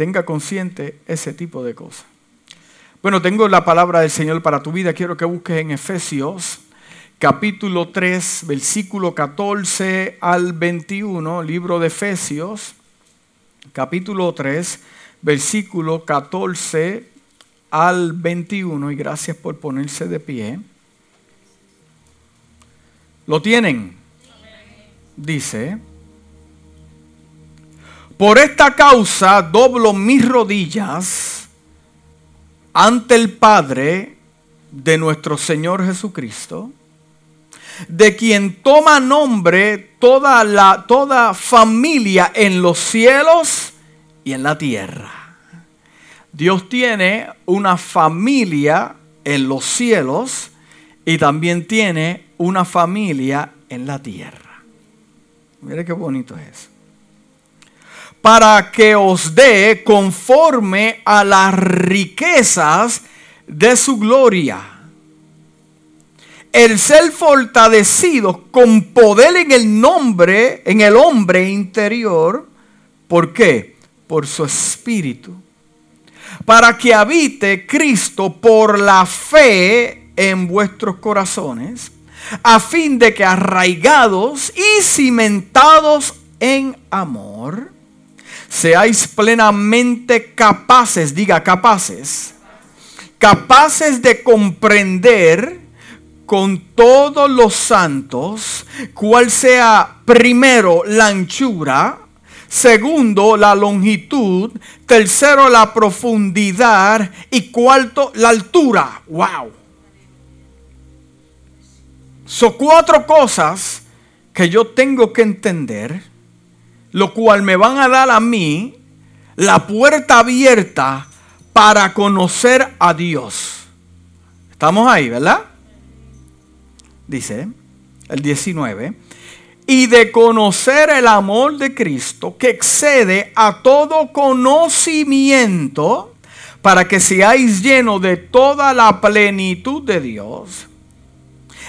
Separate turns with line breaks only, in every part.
tenga consciente ese tipo de cosas. Bueno, tengo la palabra del Señor para tu vida. Quiero que busques en Efesios capítulo 3, versículo 14 al 21, libro de Efesios, capítulo 3, versículo 14 al 21, y gracias por ponerse de pie. ¿Lo tienen? Dice, por esta causa doblo mis rodillas ante el Padre de nuestro Señor Jesucristo, de quien toma nombre toda la toda familia en los cielos y en la tierra. Dios tiene una familia en los cielos y también tiene una familia en la tierra. Mire qué bonito es para que os dé conforme a las riquezas de su gloria. El ser fortalecido con poder en el nombre, en el hombre interior. ¿Por qué? Por su espíritu. Para que habite Cristo por la fe en vuestros corazones, a fin de que arraigados y cimentados en amor, seáis plenamente capaces, diga capaces, capaces de comprender con todos los santos cuál sea primero la anchura, segundo la longitud, tercero la profundidad y cuarto la altura. Wow. Son cuatro cosas que yo tengo que entender lo cual me van a dar a mí la puerta abierta para conocer a Dios. Estamos ahí, ¿verdad? Dice el 19. Y de conocer el amor de Cristo que excede a todo conocimiento para que seáis llenos de toda la plenitud de Dios.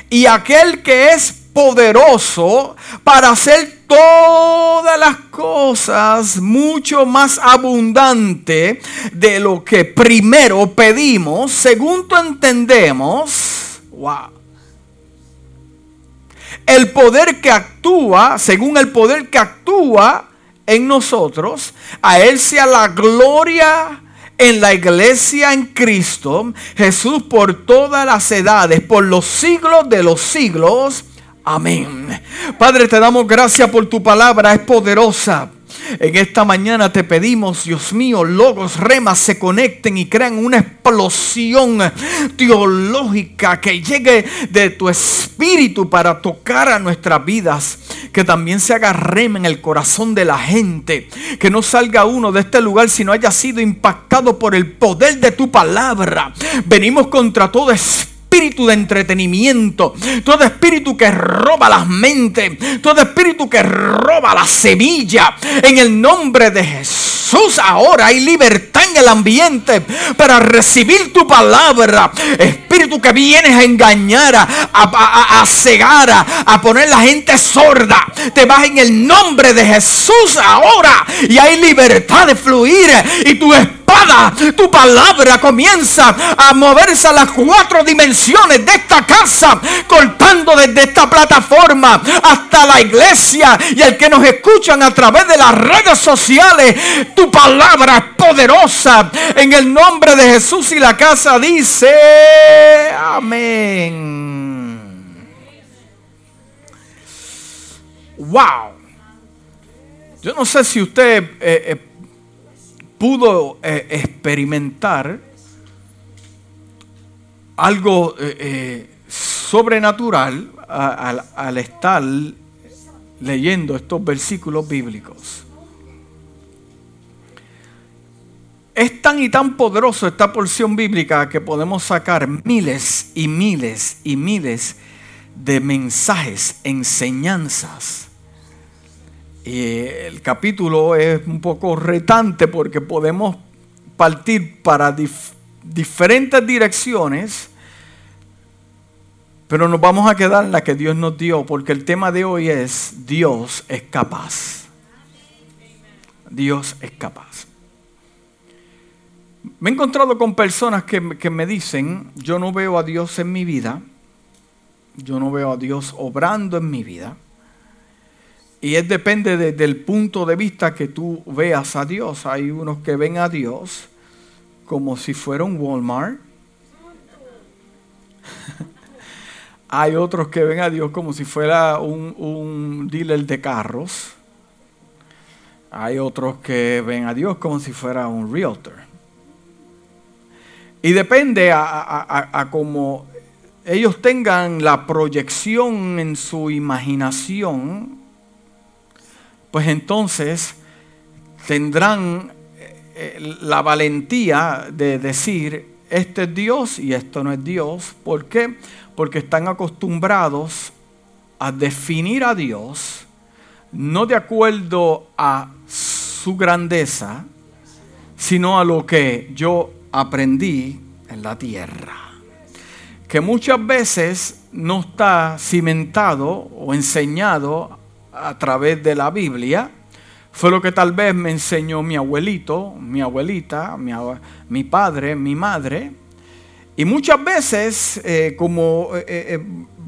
Y aquel que es poderoso para hacer todas las cosas mucho más abundante de lo que primero pedimos, según tú entendemos. Wow. El poder que actúa, según el poder que actúa en nosotros, a Él sea la gloria en la iglesia en Cristo, Jesús por todas las edades, por los siglos de los siglos. Amén. Padre, te damos gracias por tu palabra, es poderosa. En esta mañana te pedimos, Dios mío, logos, remas se conecten y crean una explosión teológica que llegue de tu espíritu para tocar a nuestras vidas. Que también se haga rema en el corazón de la gente. Que no salga uno de este lugar si no haya sido impactado por el poder de tu palabra. Venimos contra todo espíritu espíritu de entretenimiento, todo espíritu que roba las mentes, todo espíritu que roba la semilla, en el nombre de Jesús ahora hay libertad en el ambiente para recibir tu palabra. Espíritu que vienes a engañar, a, cegar, a, poner la gente sorda. Te vas en el nombre de Jesús ahora y hay libertad de fluir y tu espíritu tu palabra comienza a moverse a las cuatro dimensiones de esta casa, cortando desde esta plataforma hasta la iglesia y el que nos escuchan a través de las redes sociales. Tu palabra es poderosa en el nombre de Jesús y la casa dice amén. Wow. Yo no sé si usted eh, eh, pudo eh, experimentar algo sobrenatural al estar leyendo estos versículos bíblicos. Es tan y tan poderoso esta porción bíblica que podemos sacar miles y miles y miles de mensajes, enseñanzas y el capítulo es un poco retante porque podemos partir para diferentes direcciones, pero nos vamos a quedar en la que Dios nos dio, porque el tema de hoy es Dios es capaz. Dios es capaz. Me he encontrado con personas que, que me dicen, yo no veo a Dios en mi vida, yo no veo a Dios obrando en mi vida. Y es depende del punto de vista que tú veas a Dios. Hay unos que ven a Dios como si fuera un Walmart. Hay otros que ven a Dios como si fuera un, un dealer de carros. Hay otros que ven a Dios como si fuera un realtor. Y depende a, cómo ellos tengan la proyección en su imaginación, pues entonces tendrán eh, la valentía de decir, este es Dios y esto no es Dios. ¿Por qué? Porque están acostumbrados a definir a Dios no de acuerdo a su grandeza, sino a lo que yo aprendí en la tierra. Que muchas veces no está cimentado o enseñado a través de la Biblia, fue lo que tal vez me enseñó mi abuelito, mi abuelita, mi, padre, mi madre. Y muchas veces, eh, como eh, eh,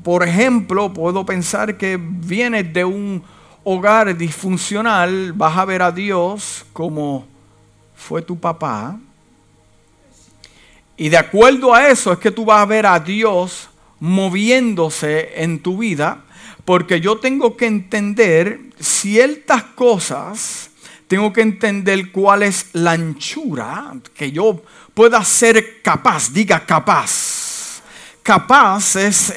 por ejemplo, puedo pensar que vienes de un hogar disfuncional, vas a ver a Dios como fue tu papá. Y de acuerdo a eso es que tú vas a ver a Dios moviéndose en tu vida porque yo tengo que entender ciertas cosas, tengo que entender cuál es la anchura que yo pueda ser capaz, diga capaz. Capaz es,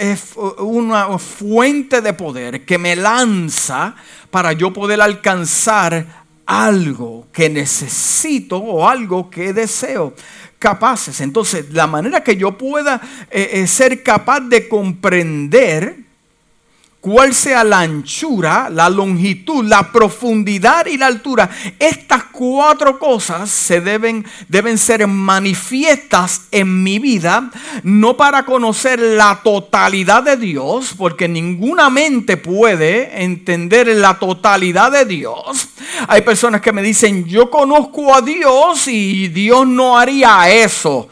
una fuente de poder que me lanza para yo poder alcanzar algo que necesito o algo que deseo capaces. Entonces, la manera que yo pueda eh, eh, ser capaz de comprender cuál sea la anchura, la longitud, la profundidad y la altura. Estas cuatro cosas se deben, deben ser manifiestas en mi vida, no para conocer la totalidad de Dios, porque ninguna mente puede entender la totalidad de Dios. Hay personas que me dicen, yo conozco a Dios y Dios no haría eso.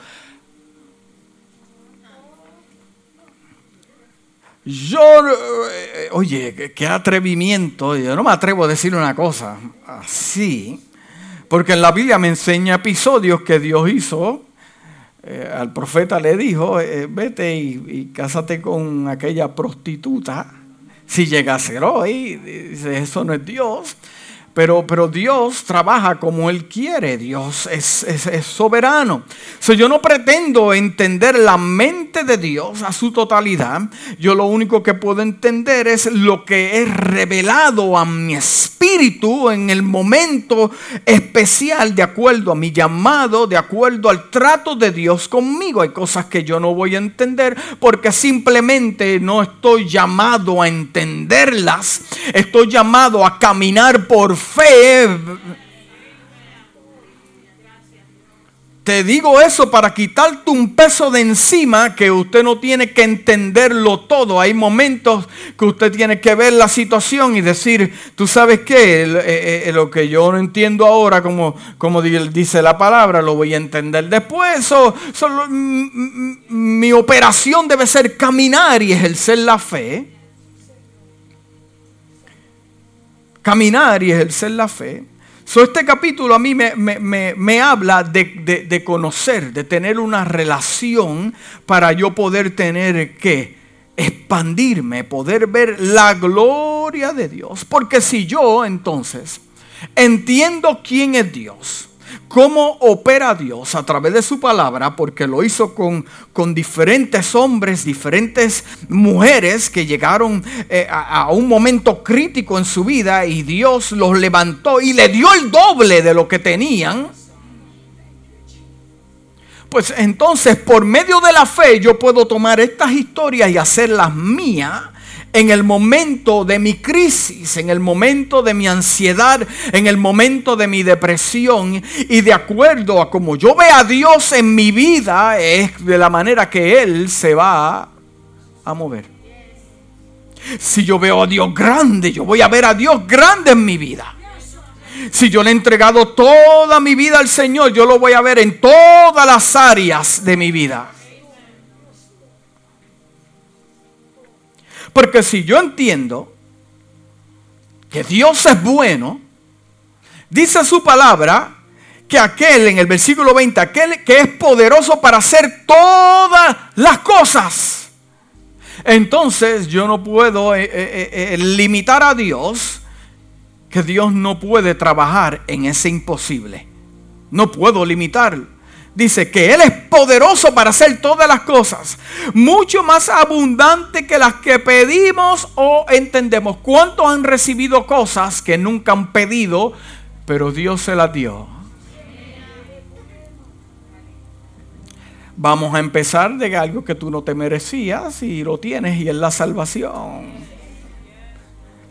Yo, eh, oye, qué atrevimiento. Yo no me atrevo a decir una cosa así, porque en la Biblia me enseña episodios que Dios hizo. Eh, al profeta le dijo, eh, vete y, cásate con aquella prostituta. Si llega a ser hoy, dice, eso no es Dios. Pero, pero Dios trabaja como Él quiere, Dios es, soberano. yo no pretendo entender la mente de Dios a su totalidad. Yo lo único que puedo entender es lo que es revelado a mi espíritu en el momento especial, de acuerdo a mi llamado, de acuerdo al trato de Dios conmigo. Hay cosas que yo no voy a entender porque simplemente no estoy llamado a entenderlas. Estoy llamado a caminar por fe. Te digo eso para quitarte un peso de encima que usted no tiene que entenderlo todo. Hay momentos que usted tiene que ver la situación y decir, tú sabes qué, eh, eh, lo que yo no entiendo ahora, como, como dice la palabra, lo voy a entender después. mi operación debe ser caminar y ejercer la fe caminar y ejercer la fe. So, este capítulo a mí me, habla de, de, conocer, de tener una relación para yo poder tener que expandirme, poder ver la gloria de Dios. Porque si yo entonces entiendo quién es Dios, cómo opera Dios a través de su palabra, porque lo hizo con, con diferentes hombres, diferentes mujeres que llegaron eh, a, a, un momento crítico en su vida y Dios los levantó y le dio el doble de lo que tenían. Pues entonces por medio de la fe yo puedo tomar estas historias y hacerlas mías en el momento de mi crisis, en el momento de mi ansiedad, en el momento de mi depresión. Y de acuerdo a como yo vea a Dios en mi vida, es de la manera que Él se va a mover. Si yo veo a Dios grande, yo voy a ver a Dios grande en mi vida. Si yo le he entregado toda mi vida al Señor, yo lo voy a ver en todas las áreas de mi vida. Porque si yo entiendo que Dios es bueno, dice su palabra que aquel en el versículo 20, aquel que es poderoso para hacer todas las cosas. Entonces yo no puedo eh, eh, eh, limitar a Dios que Dios no puede trabajar en ese imposible. No puedo limitarlo. Dice que Él es poderoso para hacer todas las cosas, mucho más abundante que las que pedimos o entendemos. ¿Cuántos han recibido cosas que nunca han pedido, pero Dios se las dio? Vamos a empezar de algo que tú no te merecías y lo tienes y es la salvación.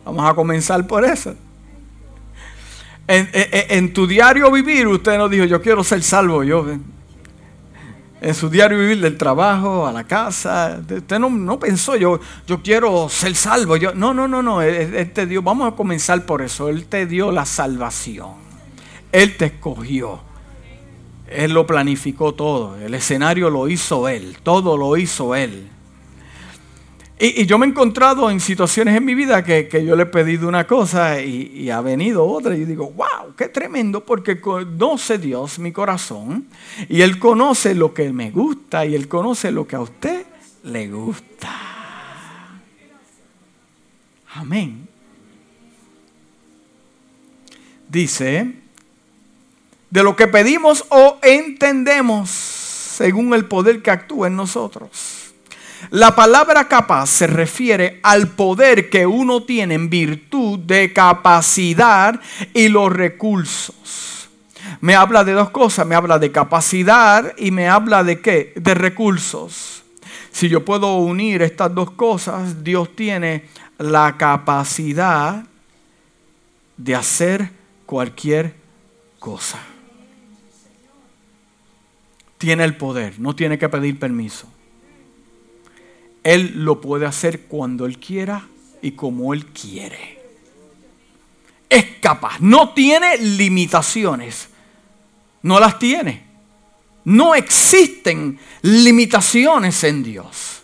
Vamos a comenzar por eso. En, tu diario vivir, usted no dijo, yo quiero ser salvo. Yo, en su diario vivir del trabajo, a la casa, usted no, pensó, yo, yo quiero ser salvo. Yo, no, no, no, no. Él, te dio, vamos a comenzar por eso. Él te dio la salvación. Él te escogió. Él lo planificó todo. El escenario lo hizo Él. Todo lo hizo Él. Y, yo me he encontrado en situaciones en mi vida que, yo le he pedido una cosa y, ha venido otra. Y digo, wow, qué tremendo, porque conoce Dios mi corazón. Y Él conoce lo que me gusta y Él conoce lo que a usted le gusta. Amén. Dice, de lo que pedimos o entendemos según el poder que actúa en nosotros. La palabra capaz se refiere al poder que uno tiene en virtud de capacidad y los recursos. Me habla de dos cosas, me habla de capacidad y me habla de qué? De recursos. Si yo puedo unir estas dos cosas, Dios tiene la capacidad de hacer cualquier cosa. Tiene el poder, no tiene que pedir permiso. Él lo puede hacer cuando Él quiera y como Él quiere. Es capaz, no tiene limitaciones. No las tiene. No existen limitaciones en Dios.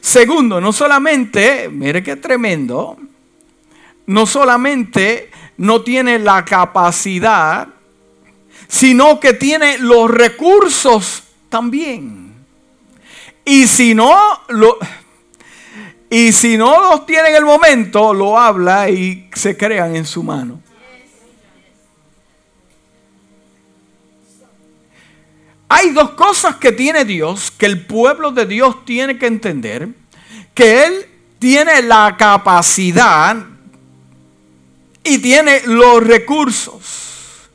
Segundo, no solamente, mire qué tremendo, no solamente no tiene la capacidad, sino que tiene los recursos también. Y si no lo, y si no los tiene en el momento, lo habla y se crean en su mano. Hay dos cosas que tiene Dios, que el pueblo de Dios tiene que entender, que Él tiene la capacidad y tiene los recursos.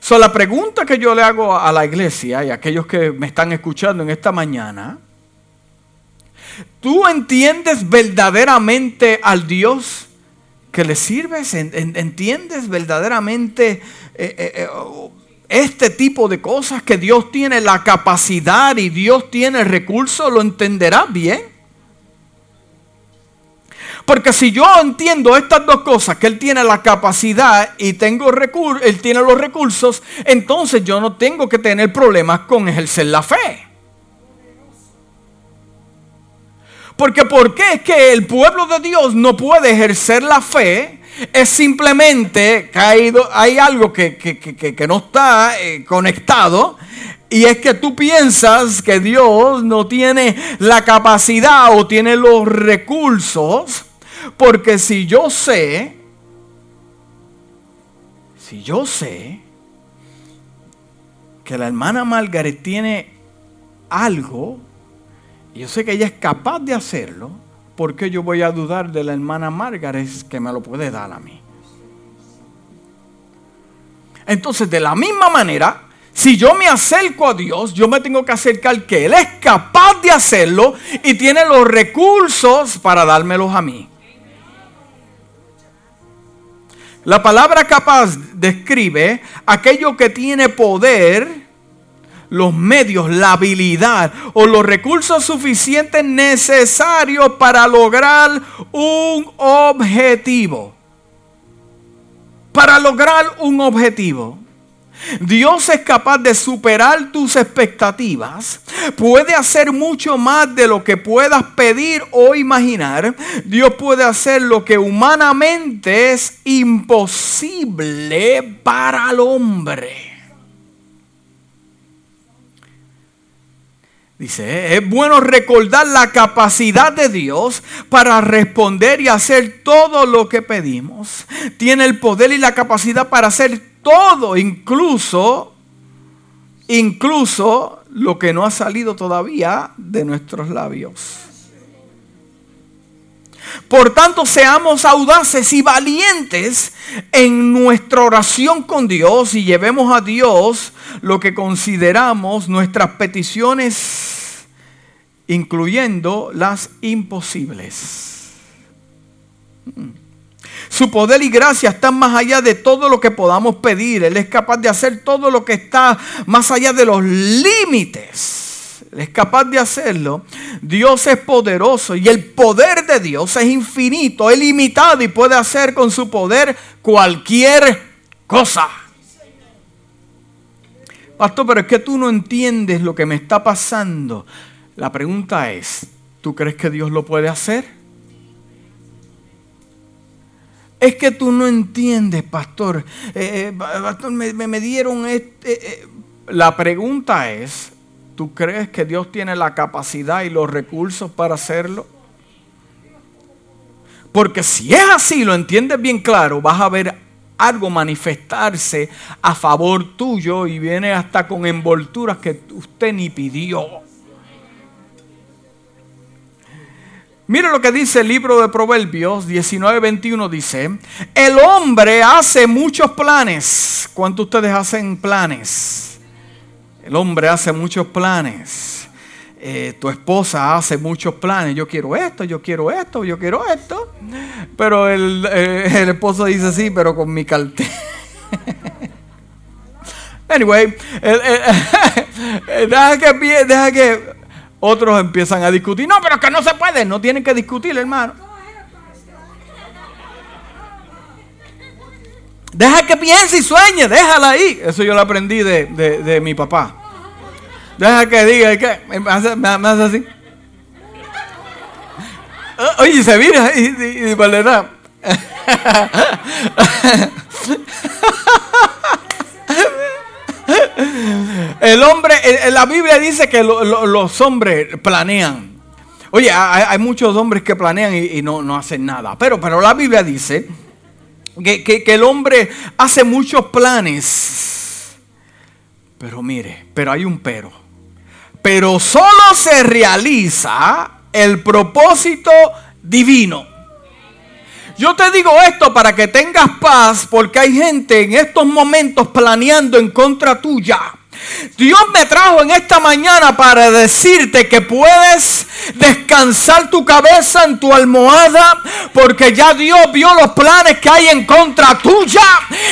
So, la pregunta que yo le hago a la iglesia y a aquellos que me están escuchando en esta mañana ¿Tú entiendes verdaderamente al Dios que le sirves? ¿Entiendes verdaderamente eh, eh, eh, este tipo de cosas que Dios tiene la capacidad y Dios tiene el recurso? ¿Lo entenderás bien? Porque si yo entiendo estas dos cosas, que Él tiene la capacidad y tengo Él tiene los recursos, entonces yo no tengo que tener problemas con ejercer la fe. Porque ¿por qué es que el pueblo de Dios no puede ejercer la fe? Es simplemente que hay, algo que, no está eh, conectado. Y es que tú piensas que Dios no tiene la capacidad o tiene los recursos. Porque si yo sé, si yo sé que la hermana Margaret tiene algo yo sé que ella es capaz de hacerlo, ¿por qué yo voy a dudar de la hermana Margaret que me lo puede dar a mí? Entonces, de la misma manera, si yo me acerco a Dios, yo me tengo que acercar que Él es capaz de hacerlo y tiene los recursos para dármelos a mí. La palabra capaz describe aquello que tiene poder los medios, la habilidad o los recursos suficientes necesarios para lograr un objetivo. para lograr un objetivo. Dios es capaz de superar tus expectativas. Puede hacer mucho más de lo que puedas pedir o imaginar. Dios puede hacer lo que humanamente es imposible para el hombre. Dice, es bueno recordar la capacidad de Dios para responder y hacer todo lo que pedimos. Tiene el poder y la capacidad para hacer todo, incluso, incluso lo que no ha salido todavía de nuestros labios. Por tanto, seamos audaces y valientes en nuestra oración con Dios y llevemos a Dios lo que consideramos nuestras peticiones, incluyendo las imposibles. Su poder y gracia están más allá de todo lo que podamos pedir. Él es capaz de hacer todo lo que está más allá de los límites. Es capaz de hacerlo. Dios es poderoso y el poder de Dios es infinito, es limitado y puede hacer con su poder cualquier cosa. Pastor, pero es que tú no entiendes lo que me está pasando. La pregunta es, ¿tú crees que Dios lo puede hacer? Es que tú no entiendes, pastor. Eh, eh, pastor, me, dieron este... Eh, la pregunta es, ¿tú crees que Dios tiene la capacidad y los recursos para hacerlo? Porque si es así, lo entiendes bien claro, vas a ver algo manifestarse a favor tuyo y viene hasta con envolturas que usted ni pidió. Mire lo que dice el libro de Proverbios 19:21 dice, el hombre hace muchos planes. ¿Cuántos ustedes hacen planes? El hombre hace muchos planes. Eh, tu esposa hace muchos planes, yo quiero esto, yo quiero esto, yo quiero esto, pero el, eh, esposo dice sí, pero con mi cartera. anyway, deja, que, deja que otros empiezan a discutir, no, pero que no se puede, no tienen que discutir, hermano. Deja que piense y sueñe, déjala ahí. Eso yo lo aprendí de, de mi papá. Deja que diga, ¿qué? Me hace, así. Oye, se mira y, y. El hombre, la Biblia dice que los hombres planean. Oye, hay, muchos hombres que planean y, no, no, hacen nada. Pero, pero la Biblia dice que, que, que el hombre hace muchos planes. Pero mire, pero hay un pero pero solo se realiza el propósito divino. Yo te digo esto para que tengas paz porque hay gente en estos momentos planeando en contra tuya. Dios me trajo en esta mañana para decirte que puedes descansar tu cabeza en tu almohada porque ya Dios vio los planes que hay en contra tuya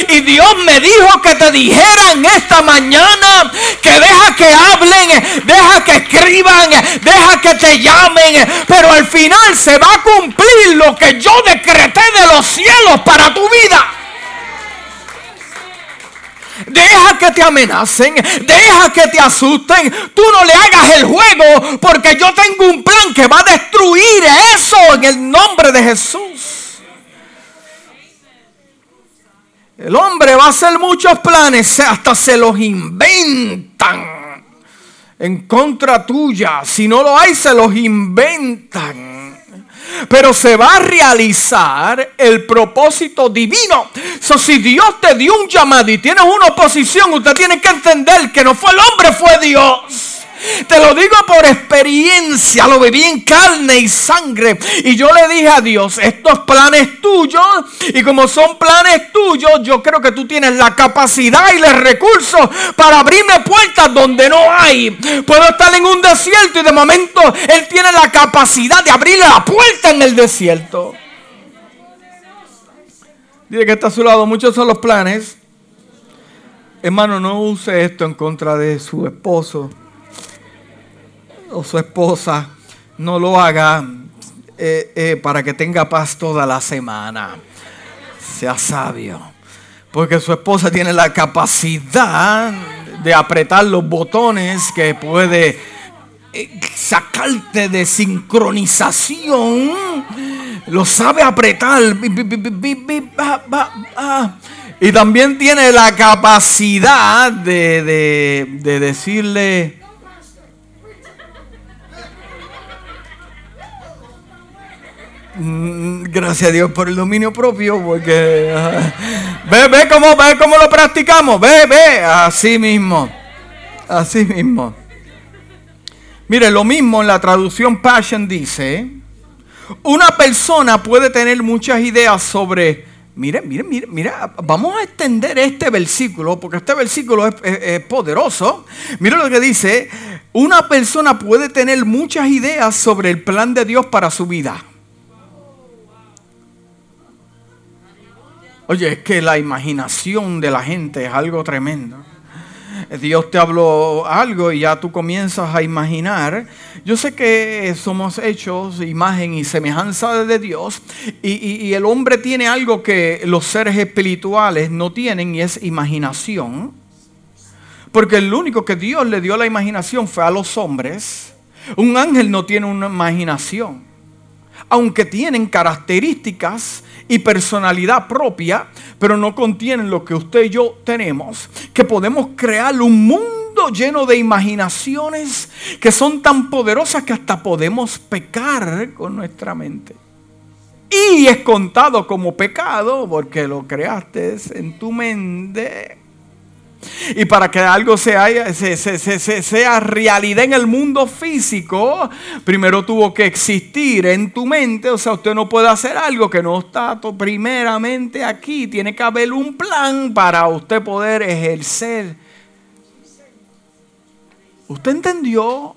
y Dios me dijo que te dijera en esta mañana que deja que hablen, deja que escriban, deja que te llamen, pero al final se va a cumplir lo que yo decreté de los cielos para tu vida. Deja que te amenacen, deja que te asusten. Tú no le hagas el juego porque yo tengo un plan que va a destruir eso en el nombre de Jesús. El hombre va a hacer muchos planes, hasta se los inventan en contra tuya. Si no lo hay, se los inventan pero se va a realizar el propósito divino. So, si Dios te dio un llamado y tienes una oposición, usted tiene que entender que no fue el hombre, fue Dios. Te lo digo por experiencia, lo viví en carne y sangre. Y yo le dije a Dios, estos planes tuyos, y como son planes tuyos, yo creo que tú tienes la capacidad y los recursos para abrirme puertas donde no hay. Puedo estar en un desierto y de momento Él tiene la capacidad de abrirle la puerta en el desierto. Dice que está a su lado, muchos son los planes. Hermano, no use esto en contra de su esposo o su esposa no lo haga eh, eh, para que tenga paz toda la semana. Sea sabio. Porque su esposa tiene la capacidad de apretar los botones que puede eh, sacarte de sincronización. Lo sabe apretar. Y también tiene la capacidad de, de decirle gracias a Dios por el dominio propio, porque ve, ve cómo, ve cómo lo practicamos, ve, ve, así mismo, así mismo. Mire, lo mismo en la traducción Passion dice, una persona puede tener muchas ideas sobre, mire, mire, mire, mira, vamos a extender este versículo, porque este versículo es poderoso. Mire lo que dice, una persona puede tener muchas ideas sobre el plan de Dios para su vida. Oye, es que la imaginación de la gente es algo tremendo. Dios te habló algo y ya tú comienzas a imaginar. Yo sé que somos hechos, imagen y semejanza de Dios y, el hombre tiene algo que los seres espirituales no tienen y es imaginación. Porque el único que Dios le dio la imaginación fue a los hombres. Un ángel no tiene una imaginación. Aunque tienen características y personalidad propia, pero no contienen lo que usted y yo tenemos, que podemos crear un mundo lleno de imaginaciones que son tan poderosas que hasta podemos pecar con nuestra mente. Y es contado como pecado porque lo creaste en tu mente. Y para que algo sea, realidad en el mundo físico, primero tuvo que existir en tu mente. O sea, usted no puede hacer algo que no está primeramente aquí. Tiene que haber un plan para usted poder ejercer. ¿Usted entendió?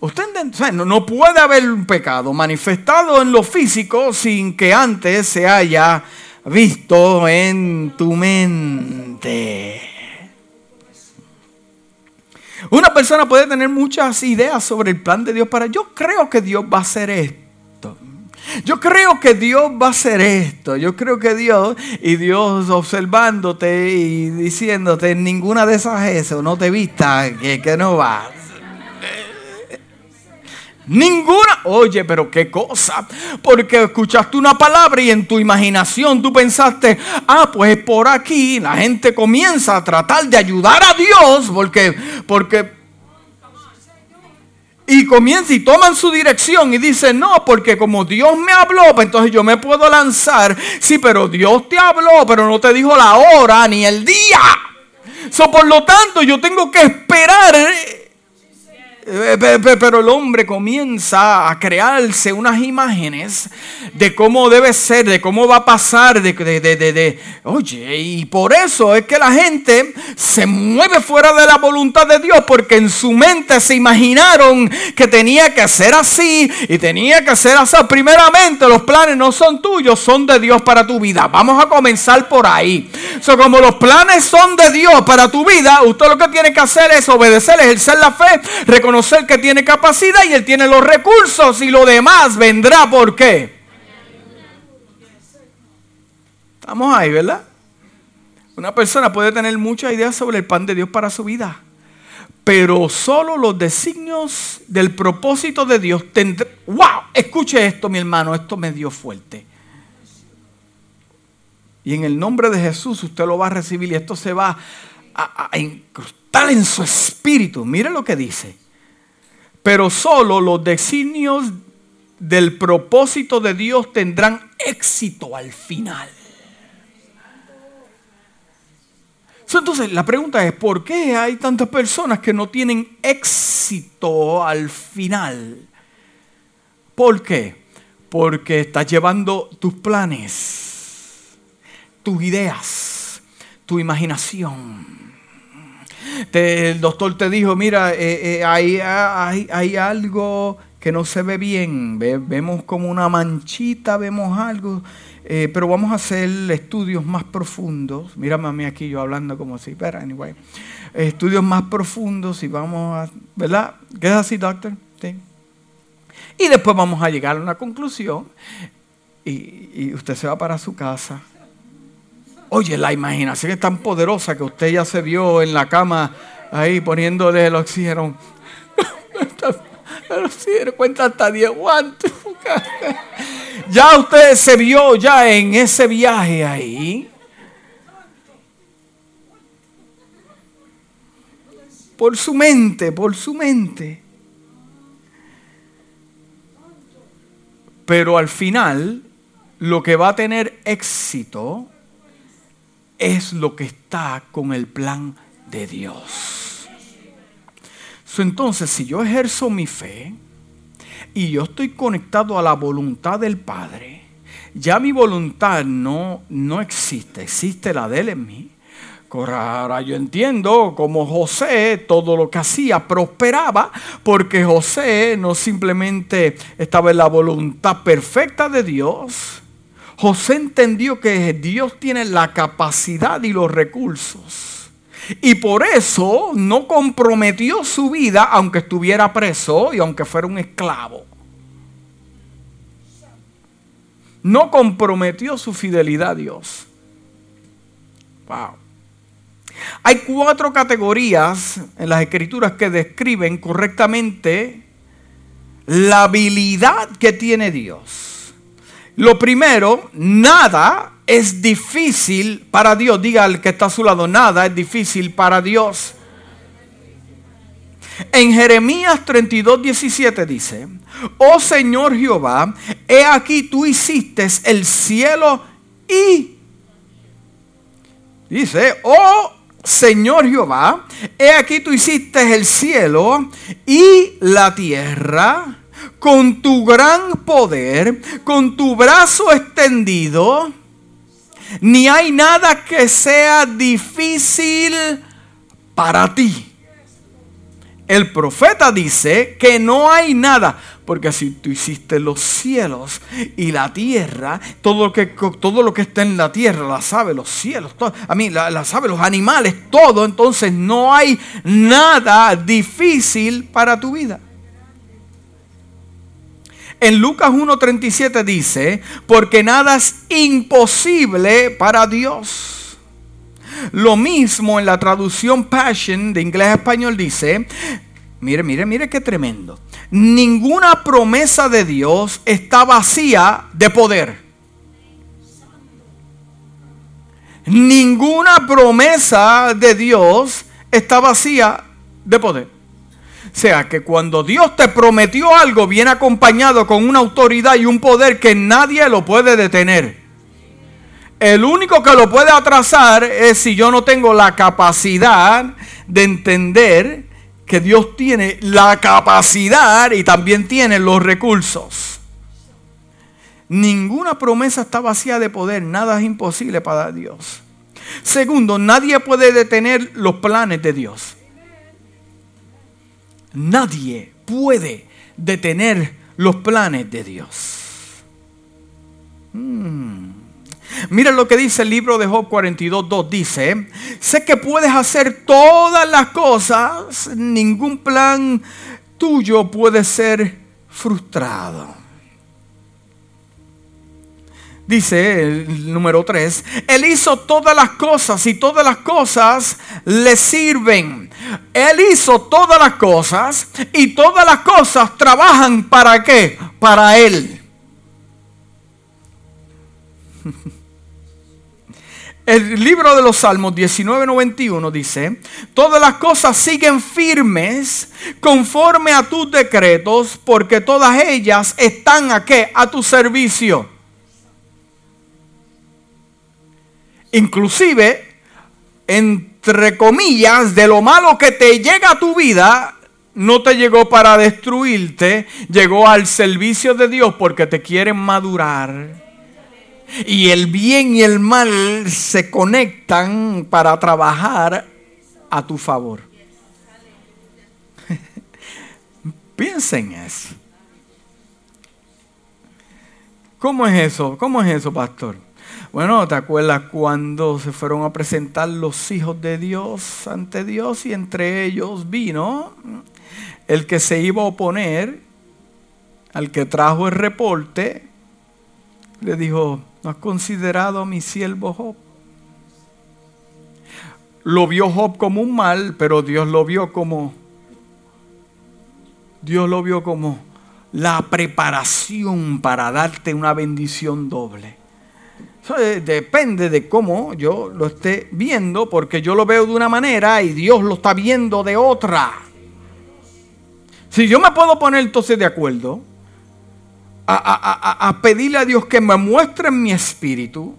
Usted entendió? no, no puede haber un pecado manifestado en lo físico sin que antes se haya visto en tu mente. Una persona puede tener muchas ideas sobre el plan de Dios para, yo creo que Dios va a hacer esto. Yo creo que Dios va a hacer esto. Yo creo que Dios, y Dios observándote y diciéndote, ninguna de esas eso, no te vista que, que no va. Ninguna. Oye, pero qué cosa. Porque escuchaste una palabra y en tu imaginación tú pensaste, ah, pues por aquí la gente comienza a tratar de ayudar a Dios porque, porque, y comienza y toman su dirección y dicen, no, porque como Dios me habló, pues entonces yo me puedo lanzar. Sí, pero Dios te habló, pero no te dijo la hora ni el día. So, por lo tanto, yo tengo que esperar pero el hombre comienza a crearse unas imágenes de cómo debe ser, de cómo va a pasar, de, de, de, oye, y por eso es que la gente se mueve fuera de la voluntad de Dios, porque en su mente se imaginaron que tenía que ser así y tenía que ser así. Primeramente, los planes no son tuyos, son de Dios para tu vida. Vamos a comenzar por ahí. Como los planes son de Dios para tu vida, usted lo que tiene que hacer es obedecer, ejercer la fe, reconocer el que tiene capacidad y él tiene los recursos y lo demás vendrá por qué. Estamos ahí, ¿verdad? Una persona puede tener muchas ideas sobre el pan de Dios para su vida, pero solo los designios del propósito de Dios tendrán... ¡Wow! Escuche esto, mi hermano, esto me dio fuerte. Y en el nombre de Jesús usted lo va a recibir y esto se va a, a incrustar en su espíritu. Mire lo que dice pero solo los designios del propósito de Dios tendrán éxito al final. Entonces, la pregunta es, ¿por qué hay tantas personas que no tienen éxito al final? ¿Por qué? Porque estás llevando tus planes, tus ideas, tu imaginación el doctor te dijo, mira, eh, eh, hay, algo que no se ve bien, vemos como una manchita, vemos algo, eh, pero vamos a hacer estudios más profundos. Mírame a mí aquí yo hablando como si, pero anyway, estudios más profundos y vamos a, ¿verdad? ¿Qué es así, doctor? ¿Sí? Y después vamos a llegar a una conclusión y usted se va para su casa Oye, la imaginación es tan poderosa que usted ya se vio en la cama ahí poniéndole el oxígeno. el oxígeno cuenta hasta 10 guantes. ya usted se vio ya en ese viaje ahí. Por su mente, por su mente. Pero al final, lo que va a tener éxito es lo que está con el plan de Dios. entonces, si yo ejerzo mi fe y yo estoy conectado a la voluntad del Padre, ya mi voluntad no, no existe, existe la de Él en mí. Ahora yo entiendo como José todo lo que hacía prosperaba porque José no simplemente estaba en la voluntad perfecta de Dios. José entendió que Dios tiene la capacidad y los recursos. Y por eso no comprometió su vida aunque estuviera preso y aunque fuera un esclavo. No comprometió su fidelidad a Dios. Wow. Hay cuatro categorías en las escrituras que describen correctamente la habilidad que tiene Dios. Lo primero, nada es difícil para Dios. Diga al que está a su lado, nada es difícil para Dios. En Jeremías 32, 17 dice, oh Señor Jehová, he aquí tú hiciste el cielo y... Dice, oh Señor Jehová, he aquí tú hiciste el cielo y la tierra con tu gran poder, con tu brazo extendido. Ni hay nada que sea difícil para ti. El profeta dice que no hay nada. Porque si tú hiciste los cielos y la tierra, todo lo que, todo lo que está en la tierra, las aves, los cielos, a mí, las aves, los animales, todo, entonces no hay nada difícil para tu vida. En Lucas 1.37 dice, porque nada es imposible para Dios. Lo mismo en la traducción Passion de inglés a español dice, mire, mire, mire qué tremendo ninguna promesa de Dios está vacía de poder. Ninguna promesa de Dios está vacía de poder. Sea que cuando Dios te prometió algo, viene acompañado con una autoridad y un poder que nadie lo puede detener. El único que lo puede atrasar es si yo no tengo la capacidad de entender que Dios tiene la capacidad y también tiene los recursos. Ninguna promesa está vacía de poder, nada es imposible para Dios. Segundo, nadie puede detener los planes de Dios. Nadie puede detener los planes de Dios. Hmm. Mira lo que dice el libro de Job 42.2. Dice, sé que puedes hacer todas las cosas, ningún plan tuyo puede ser frustrado. Dice el número 3, Él hizo todas las cosas y todas las cosas le sirven. Él hizo todas las cosas y todas las cosas trabajan para qué? Para Él. El libro de los Salmos 19:91 dice, todas las cosas siguen firmes conforme a tus decretos, porque todas ellas están a qué? A tu servicio. Inclusive, entre comillas, de lo malo que te llega a tu vida, no te llegó para destruirte, llegó al servicio de Dios porque te quieren madurar y el bien y el mal se conectan para trabajar a tu favor. Piensen eso. ¿Cómo es eso? ¿Cómo es eso, pastor? Bueno, ¿te acuerdas cuando se fueron a presentar los hijos de Dios ante Dios y entre ellos vino el que se iba a oponer al que trajo el reporte? Le dijo, ¿No has considerado a mi siervo Job? lo vio Job como un mal, pero Dios lo vio como Dios lo vio como la preparación para darte una bendición doble. Depende de cómo yo lo esté viendo, porque yo lo veo de una manera y Dios lo está viendo de otra. Si yo me puedo poner entonces de acuerdo a, pedirle a Dios que me muestre en mi espíritu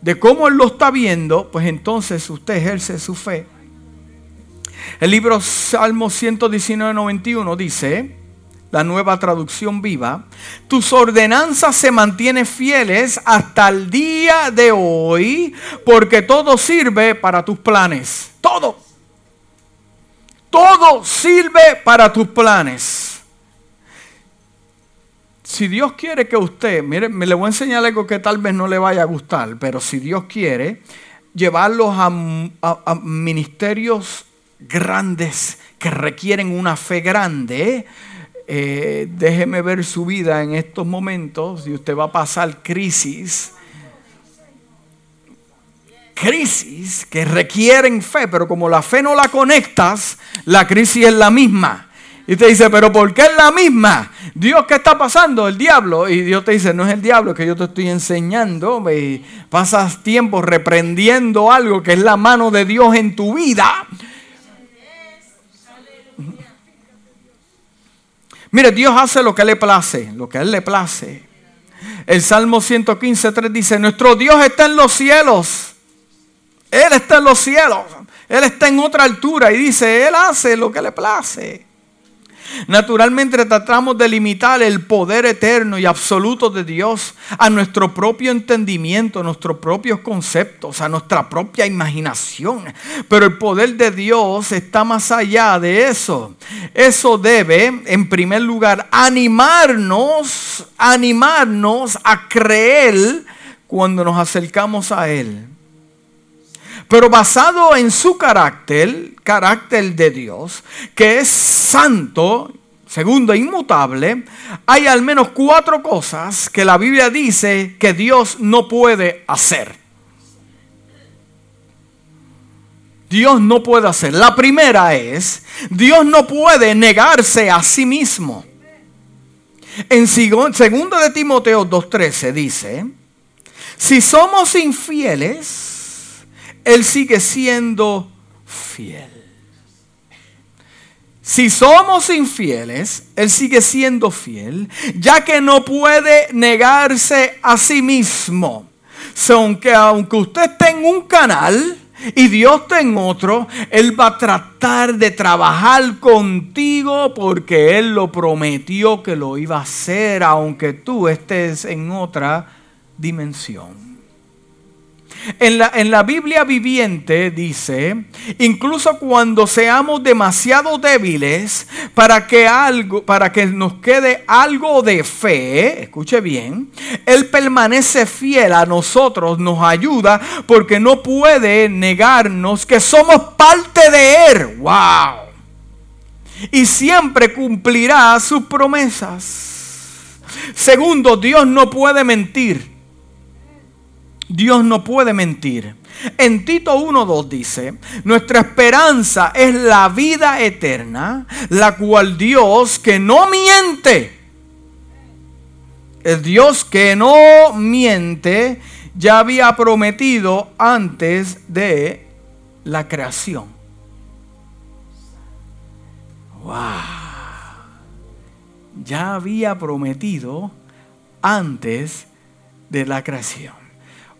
de cómo Él lo está viendo, pues entonces usted ejerce su fe. El libro Salmo 119, 91 dice, la nueva traducción viva, tus ordenanzas se mantienen fieles hasta el día de hoy, porque todo sirve para tus planes. Todo. Todo sirve para tus planes. Si Dios quiere que usted, mire, me le voy a enseñar algo que tal vez no le vaya a gustar, pero si Dios quiere llevarlos a, ministerios grandes que requieren una fe grande, déjeme ver su vida en estos momentos y usted va a pasar crisis crisis que requieren fe, pero como la fe no la conectas, la crisis es la misma. Y te dice, pero ¿por qué es la misma? Dios, ¿qué está pasando? El diablo. Y Dios te dice, no es el diablo, que yo te estoy enseñando. Y pasas tiempo reprendiendo algo que es la mano de Dios en tu vida. Mire, Dios hace lo que le place, lo que a Él le place. El Salmo 115, 3 dice, nuestro Dios está en los cielos él está en los cielos. Él está en otra altura y dice, Él hace lo que le place. Naturalmente tratamos de limitar el poder eterno y absoluto de Dios a nuestro propio entendimiento, a nuestros propios conceptos, a nuestra propia imaginación. Pero el poder de Dios está más allá de eso. Eso debe, en primer lugar, animarnos, animarnos a creer cuando nos acercamos a Él. Pero basado en su carácter, carácter de Dios, que es santo, segundo, inmutable, hay al menos cuatro cosas que la Biblia dice que Dios no puede hacer. Dios no puede hacer. La primera es, Dios no puede negarse a sí mismo. En segundo de Timoteo 2.13 dice, si somos infieles, él sigue siendo fiel. Si somos infieles, Él sigue siendo fiel, ya que no puede negarse a sí mismo. aunque, aunque usted esté en un canal y Dios esté en otro, Él va a tratar de trabajar contigo porque Él lo prometió que lo iba a hacer, aunque tú estés en otra dimensión. En la, en la, Biblia viviente dice, incluso cuando seamos demasiado débiles para que, algo, para que nos quede algo de fe, escuche bien, Él permanece fiel a nosotros, nos ayuda porque no puede negarnos que somos parte de Él. ¡Wow! Y siempre cumplirá sus promesas. Segundo, Dios no puede mentir. Dios no puede mentir. En Tito 1.2 dice, nuestra esperanza es la vida eterna, la cual Dios que no miente, el Dios que no miente, ya había prometido antes de la creación. Wow. Ya había prometido antes de la creación.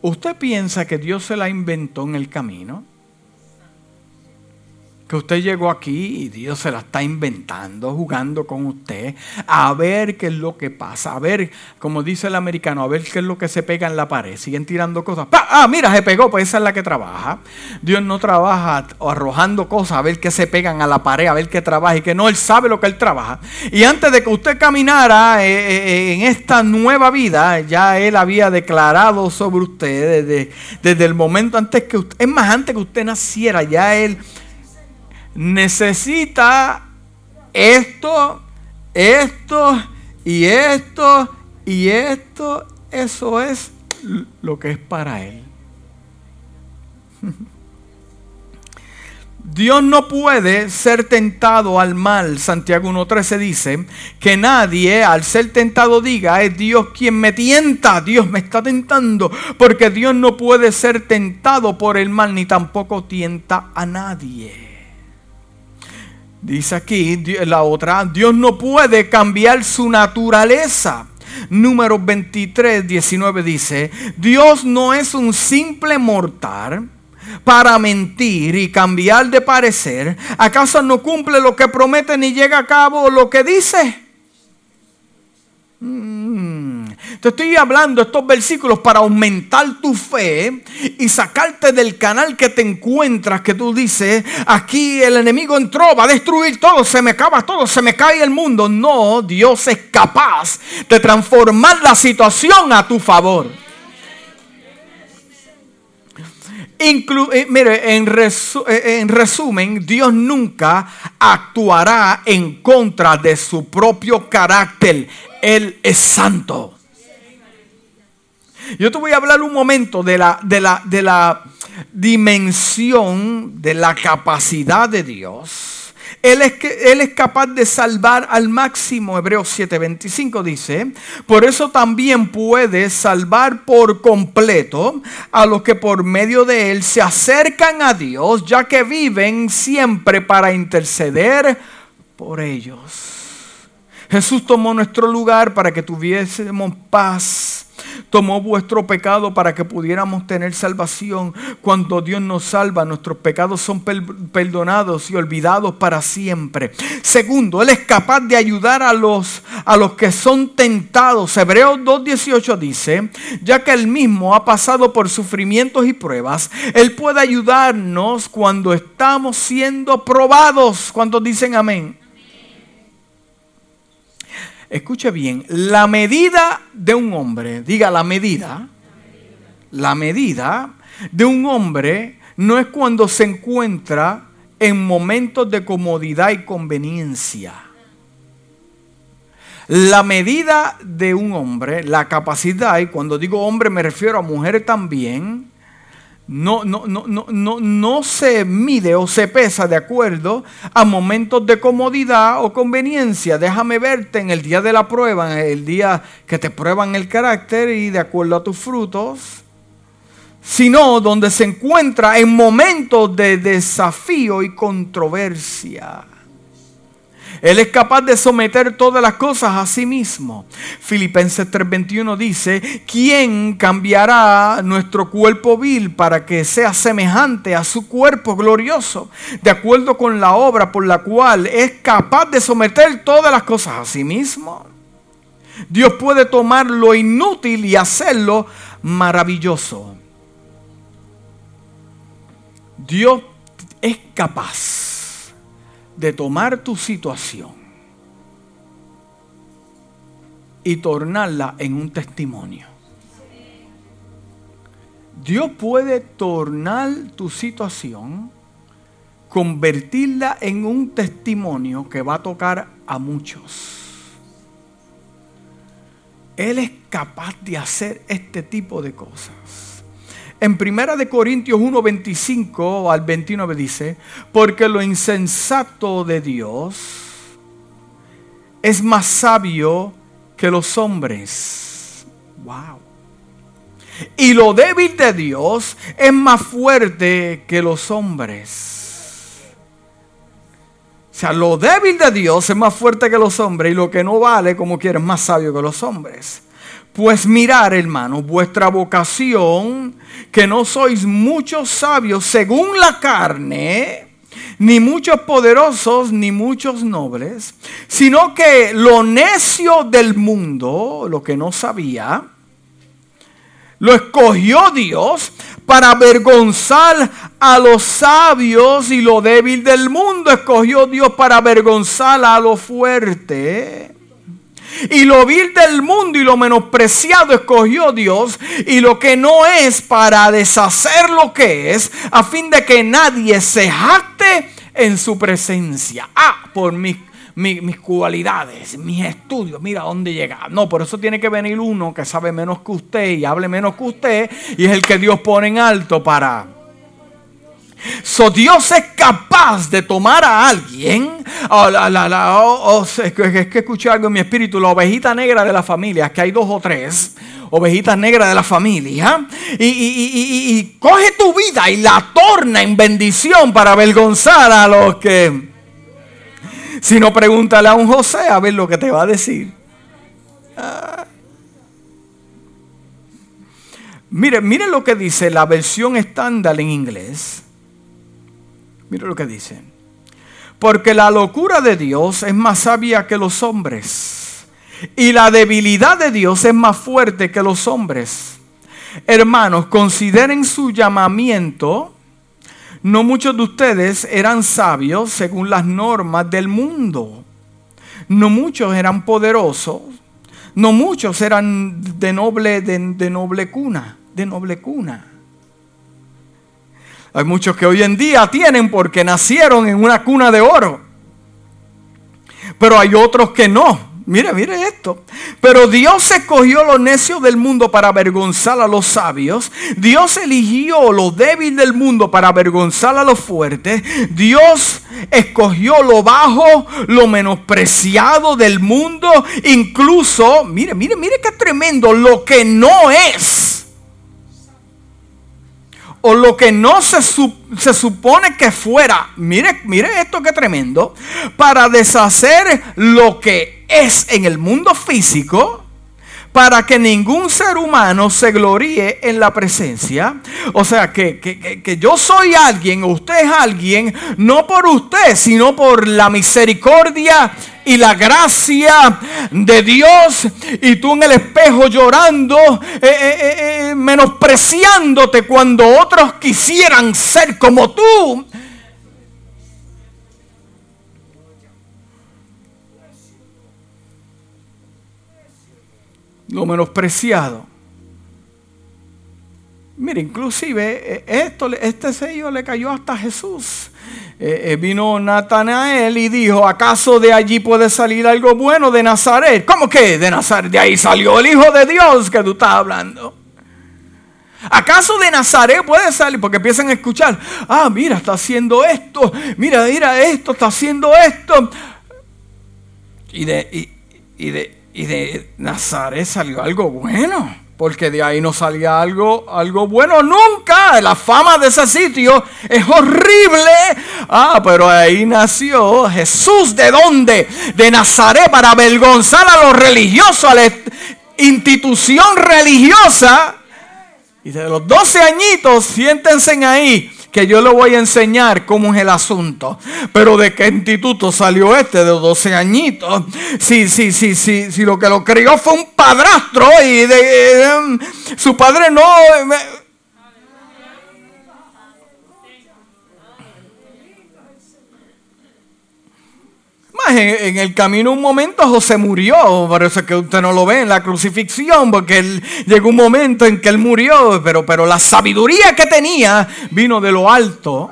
¿Usted piensa que Dios se la inventó en el camino? Que usted llegó aquí y Dios se la está inventando, jugando con usted, a ver qué es lo que pasa, a ver, como dice el americano, a ver qué es lo que se pega en la pared. Siguen tirando cosas. Ah, mira, se pegó, pues esa es la que trabaja. Dios no trabaja arrojando cosas a ver qué se pegan a la pared, a ver qué trabaja y que no, Él sabe lo que Él trabaja. Y antes de que usted caminara eh, eh, en esta nueva vida, ya Él había declarado sobre usted desde, desde el momento antes que usted, es más, antes que usted naciera, ya Él necesita esto, esto y esto y esto. Eso es lo que es para Él. Dios no puede ser tentado al mal. Santiago 1.13 dice que nadie al ser tentado diga, es Dios quien me tienta, Dios me está tentando, porque Dios no puede ser tentado por el mal ni tampoco tienta a nadie. Dice aquí la otra, Dios no puede cambiar su naturaleza. Número 23, 19 dice, Dios no es un simple mortal para mentir y cambiar de parecer? ¿Acaso no cumple lo que promete ni llega a cabo lo que dice? Mm. Te estoy hablando estos versículos para aumentar tu fe y sacarte del canal que te encuentras, que tú dices, aquí el enemigo entró, va a destruir todo, se me acaba todo, se me cae el mundo. No, Dios es capaz de transformar la situación a tu favor. Eh, mire, eh, en resumen, Dios nunca actuará en contra de su propio carácter. Él es santo. Yo te voy a hablar un momento de la, de la, de la dimensión de la capacidad de Dios él es, él es capaz de salvar al máximo. Hebreos 7:25 dice, por eso también puede salvar por completo a los que por medio de Él se acercan a Dios, ya que viven siempre para interceder por ellos. Jesús tomó nuestro lugar para que tuviésemos paz tomó vuestro pecado para que pudiéramos tener salvación. Cuando Dios nos salva, nuestros pecados son perdonados y olvidados para siempre. Segundo, Él es capaz de ayudar a los, a los que son tentados. Hebreos 2.18 dice, ya que Él mismo ha pasado por sufrimientos y pruebas, Él puede ayudarnos cuando estamos siendo probados. Cuando dicen amén? Escuche bien, la medida de un hombre, diga la medida, la medida de un hombre no es cuando se encuentra en momentos de comodidad y conveniencia. La medida de un hombre, la capacidad, y cuando digo hombre me refiero a mujeres también, no, no, no, no, no, se mide o se pesa de acuerdo a momentos de comodidad o conveniencia. Déjame verte en el día de la prueba, en el día que te prueban el carácter y de acuerdo a tus frutos, sino donde se encuentra en momentos de desafío y controversia. Él es capaz de someter todas las cosas a sí mismo. Filipenses 3:21 dice, ¿quién cambiará nuestro cuerpo vil para que sea semejante a su cuerpo glorioso? De acuerdo con la obra por la cual es capaz de someter todas las cosas a sí mismo. Dios puede tomar lo inútil y hacerlo maravilloso. Dios es capaz de tomar tu situación y tornarla en un testimonio. Dios puede tornar tu situación, convertirla en un testimonio que va a tocar a muchos. Él es capaz de hacer este tipo de cosas. En Primera de Corintios 1, 25 al 29 dice, porque lo insensato de Dios es más sabio que los hombres. Wow. Y lo débil de Dios es más fuerte que los hombres. O sea, lo débil de Dios es más fuerte que los hombres y lo que no vale, como quieres, más sabio que los hombres. Pues mirar, hermano, vuestra vocación, que no sois muchos sabios según la carne, ni muchos poderosos, ni muchos nobles, sino que lo necio del mundo, lo que no sabía, lo escogió Dios para avergonzar a los sabios y lo débil del mundo escogió Dios para avergonzar a lo fuerte. Y lo vil del mundo y lo menospreciado escogió Dios. Y lo que no es para deshacer lo que es, a fin de que nadie se jacte en su presencia. Ah, por mis, mis, cualidades, mis estudios, mira dónde llega. No, por eso tiene que venir uno que sabe menos que usted y hable menos que usted. Y es el que Dios pone en alto para So, Dios es capaz de tomar a alguien. Oh, oh, es que escuché algo en mi espíritu. La ovejita negra de la familia, que hay dos o tres ovejitas negras de la familia. Y, coge tu vida y la torna en bendición para avergonzar a los que. Si no, pregúntale a un José a ver lo que te va a decir. Ah. Mire, mire lo que dice la versión estándar en inglés. Mire lo que dice. Porque la locura de Dios es más sabia que los hombres. Y la debilidad de Dios es más fuerte que los hombres. Hermanos, consideren su llamamiento. No muchos de ustedes eran sabios según las normas del mundo. No muchos eran poderosos. No muchos eran de noble, de, de noble cuna de noble cuna. Hay muchos que hoy en día tienen porque nacieron en una cuna de oro. Pero hay otros que no. Mire, mire esto. Pero Dios escogió lo necio del mundo para avergonzar a los sabios. Dios eligió lo débil del mundo para avergonzar a los fuertes. Dios escogió lo bajo, lo menospreciado del mundo. Incluso, mire, mire, mire qué tremendo, lo que no es o lo que no se, se, supone que fuera, mire, mire esto que tremendo, para deshacer lo que es en el mundo físico, para que ningún ser humano se gloríe en la presencia. O sea, que, que, yo soy alguien, usted es alguien, no por usted, sino por la misericordia y la gracia de Dios y tú en el espejo llorando, eh, eh, eh, menospreciándote cuando otros quisieran ser como tú. Lo menospreciado. Mire, inclusive esto, este sello le cayó hasta Jesús. Eh, eh, vino Natanael y dijo, ¿acaso de allí puede salir algo bueno de Nazaret? ¿Cómo que de Nazaret? De ahí salió el Hijo de Dios que tú estás hablando. ¿Acaso de Nazaret puede salir? Porque empiezan a escuchar, ah, mira, está haciendo esto, mira, mira esto, está haciendo esto. Y de, y de, y de Nazaret salió algo bueno porque de ahí no salía algo, algo bueno nunca. La fama de ese sitio es horrible. Ah, pero ahí nació Jesús. ¿De dónde? De Nazaret para avergonzar a los religiosos, a la institución religiosa. Y de los 12 añitos, siéntense ahí que yo le voy a enseñar cómo es el asunto. Pero de qué instituto salió este de 12 añitos. Si, sí, sí, sí, si lo que lo crió fue un padrastro y de, em, su padre no... en, el camino un momento José murió, por eso es que usted no lo ve en la crucifixión, porque él, llegó un momento en que él murió, pero, pero la sabiduría que tenía vino de lo alto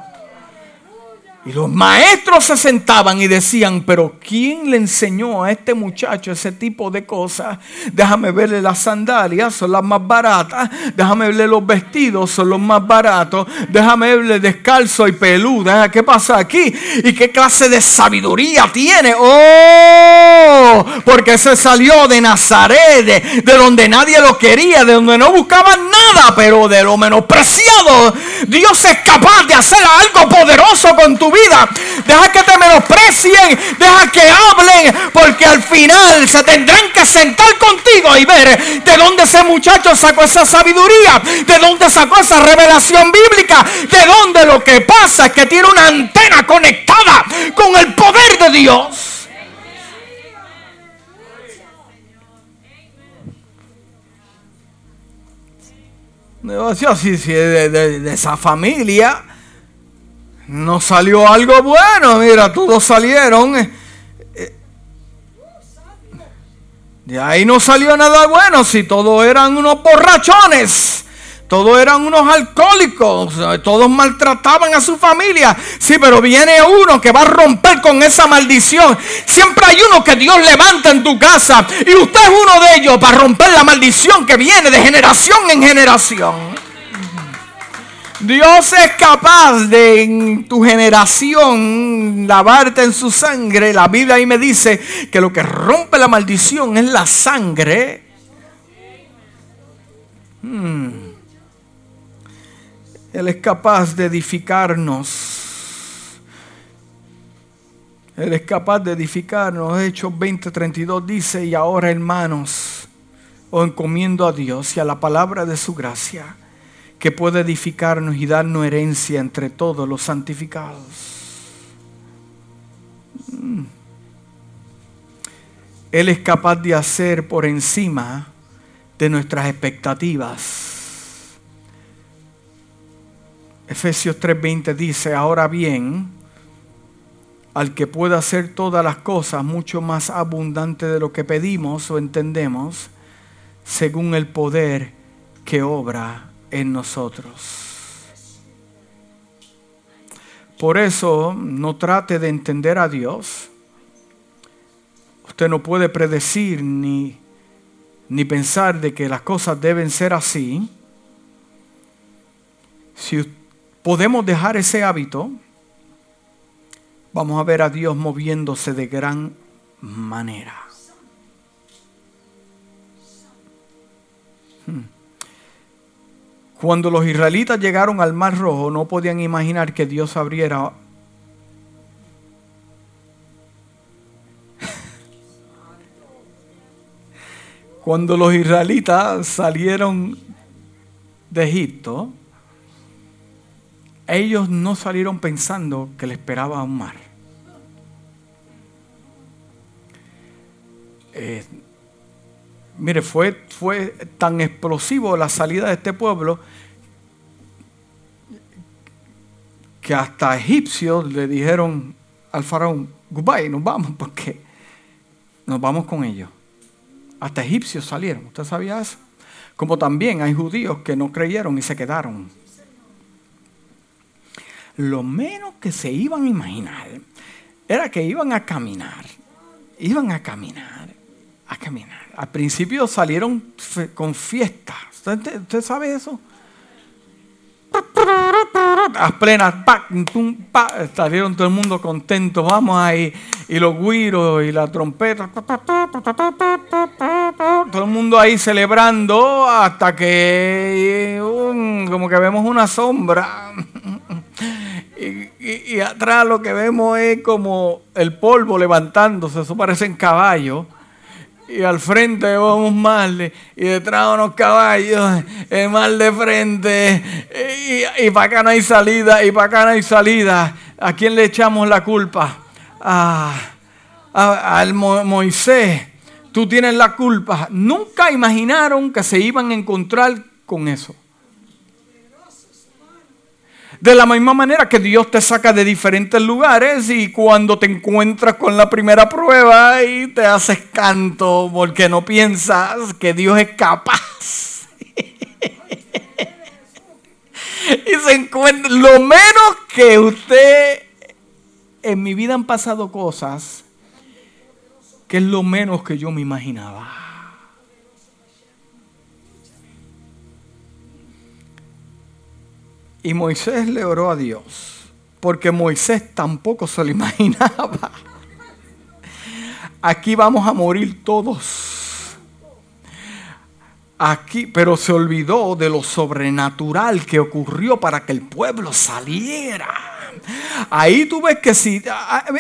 y los maestros se sentaban y decían, pero ¿quién le enseñó a este muchacho ese tipo de cosas? Déjame verle las sandalias, son las más baratas. Déjame verle los vestidos, son los más baratos. Déjame verle descalzo y peluda. ¿Qué pasa aquí? ¿Y qué clase de sabiduría tiene? ¡Oh! Porque se salió de Nazaret, de, de donde nadie lo quería, de donde no buscaban nada, pero de lo menospreciado. Dios es capaz de hacer algo poderoso con tu vida. Deja que te menosprecien, deja que hablen, porque al final se tendrán que sentar contigo y ver de dónde ese muchacho sacó esa sabiduría, de dónde sacó esa revelación bíblica, de dónde lo que pasa es que tiene una antena conectada con el poder de Dios. si, si de, esa familia no salió algo bueno. Mira, todos salieron. Eh, eh, de ahí no salió nada bueno si todos eran unos borrachones. Todos eran unos alcohólicos, todos maltrataban a su familia. Sí, pero viene uno que va a romper con esa maldición. Siempre hay uno que Dios levanta en tu casa. Y usted es uno de ellos para romper la maldición que viene de generación en generación. Dios es capaz de en tu generación lavarte en su sangre. La Biblia ahí me dice que lo que rompe la maldición es la sangre. Hmm. Él es capaz de edificarnos. Él es capaz de edificarnos. Hechos 20:32 dice, y ahora hermanos, os encomiendo a Dios y a la palabra de su gracia que puede edificarnos y darnos herencia entre todos los santificados. Mm. Él es capaz de hacer por encima de nuestras expectativas. Efesios 3:20 dice, ahora bien, al que pueda hacer todas las cosas mucho más abundante de lo que pedimos o entendemos, según el poder que obra en nosotros. Por eso no trate de entender a Dios. Usted no puede predecir ni, ni pensar de que las cosas deben ser así. Si podemos dejar ese hábito, vamos a ver a Dios moviéndose de gran manera. Hmm. Cuando los israelitas llegaron al Mar Rojo, no podían imaginar que Dios abriera Cuando los israelitas salieron de Egipto, ellos no salieron pensando que le esperaba un mar. Eh, Mire, fue, fue tan explosivo la salida de este pueblo que hasta egipcios le dijeron al faraón, goodbye, nos vamos porque nos vamos con ellos. Hasta egipcios salieron, ¿usted sabía eso? Como también hay judíos que no creyeron y se quedaron. Lo menos que se iban a imaginar era que iban a caminar, iban a caminar, a caminar al principio salieron con fiestas. ¿Usted, sabe eso? A plenas, salieron todo el mundo contento. Vamos ahí. Y los guiros y la trompeta. Todo el mundo ahí celebrando hasta que como que vemos una sombra. Y, y, atrás lo que vemos es como el polvo levantándose. Eso parecen caballos y al frente vamos mal y detrás unos caballos, el mal de frente y, para acá no hay salida y para acá no hay salida. ¿A quién le echamos la culpa? A, al Moisés. Tú tienes la culpa. Nunca imaginaron que se iban a encontrar con eso. De la misma manera que Dios te saca de diferentes lugares y cuando te encuentras con la primera prueba y te haces canto porque no piensas que Dios es capaz. y se encuentra, lo menos que usted, en mi vida han pasado cosas que es lo menos que yo me imaginaba. Y Moisés le oró a Dios, porque Moisés tampoco se lo imaginaba. Aquí vamos a morir todos. Aquí, pero se olvidó de lo sobrenatural que ocurrió para que el pueblo saliera. Ahí tú ves que si,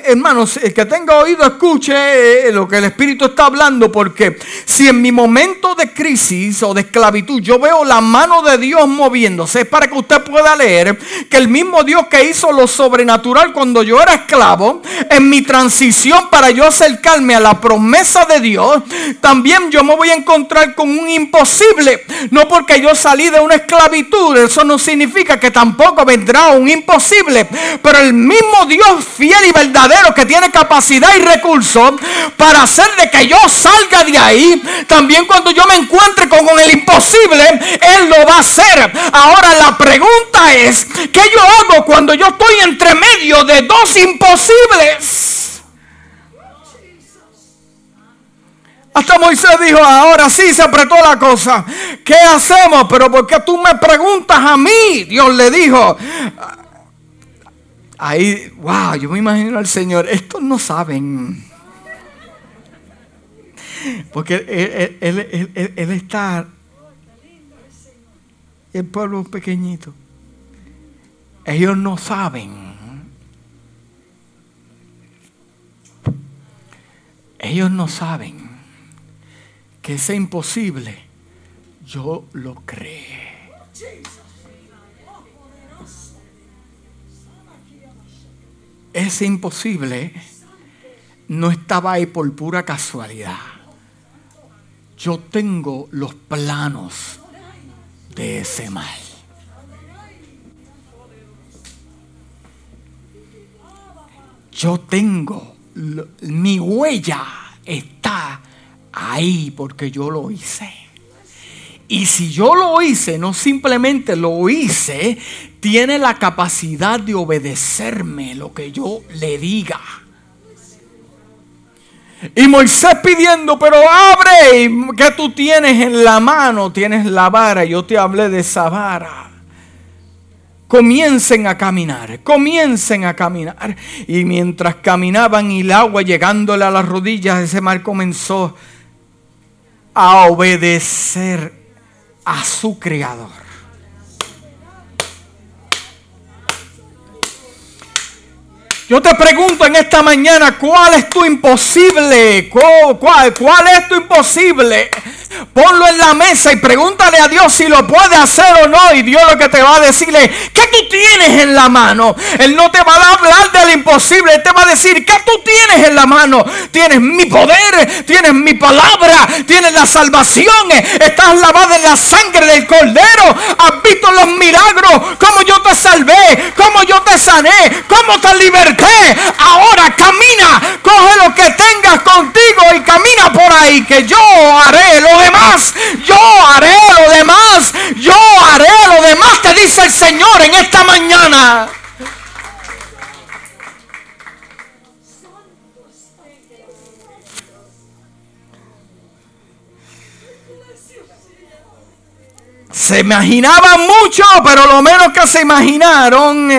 hermanos, el que tenga oído escuche eh, lo que el Espíritu está hablando, porque si en mi momento de crisis o de esclavitud yo veo la mano de Dios moviéndose, es para que usted pueda leer que el mismo Dios que hizo lo sobrenatural cuando yo era esclavo, en mi transición para yo acercarme a la promesa de Dios, también yo me voy a encontrar con un imposible. No porque yo salí de una esclavitud, eso no significa que tampoco vendrá un imposible. Pero el mismo Dios fiel y verdadero que tiene capacidad y recursos para hacer de que yo salga de ahí, también cuando yo me encuentre con, el imposible, Él lo va a hacer. Ahora la pregunta es, ¿qué yo hago cuando yo estoy entre medio de dos imposibles? Hasta Moisés dijo, ahora sí se apretó la cosa. ¿Qué hacemos? Pero ¿por qué tú me preguntas a mí? Dios le dijo. Ahí, wow, yo me imagino al Señor. Estos no saben. Porque él, está, el pueblo pequeñito. Ellos no saben. Ellos no saben que es imposible. Yo lo creo. Imposible no estaba ahí por pura casualidad. Yo tengo los planos de ese mal. Yo tengo mi huella está ahí porque yo lo hice. Y si yo lo hice, no simplemente lo hice, tiene la capacidad de obedecerme lo que yo le diga. Y Moisés pidiendo, pero abre, que tú tienes en la mano? Tienes la vara, yo te hablé de esa vara comiencen a caminar, comiencen a caminar. Y mientras caminaban y el agua llegándole a las rodillas, ese mar comenzó a obedecer a su creador. Yo te pregunto en esta mañana, ¿cuál es tu imposible? ¿Cuál, cuál es tu imposible? Ponlo en la mesa y pregúntale a Dios si lo puede hacer o no. Y Dios lo que te va a decir es, ¿qué tú tienes en la mano? Él no te va a hablar del imposible, Él te va a decir, ¿qué tú tienes en la mano? Tienes mi poder, tienes mi palabra, tienes la salvación, estás lavada en la sangre del cordero, has visto los milagros, cómo yo te salvé, cómo yo te sané, cómo te liberté. Ahora camina, coge lo que tengas contigo y camina por ahí, que yo haré lo demás. Yo haré lo demás. Yo haré lo demás, te dice el Señor en esta mañana. Se imaginaban mucho, pero lo menos que se imaginaron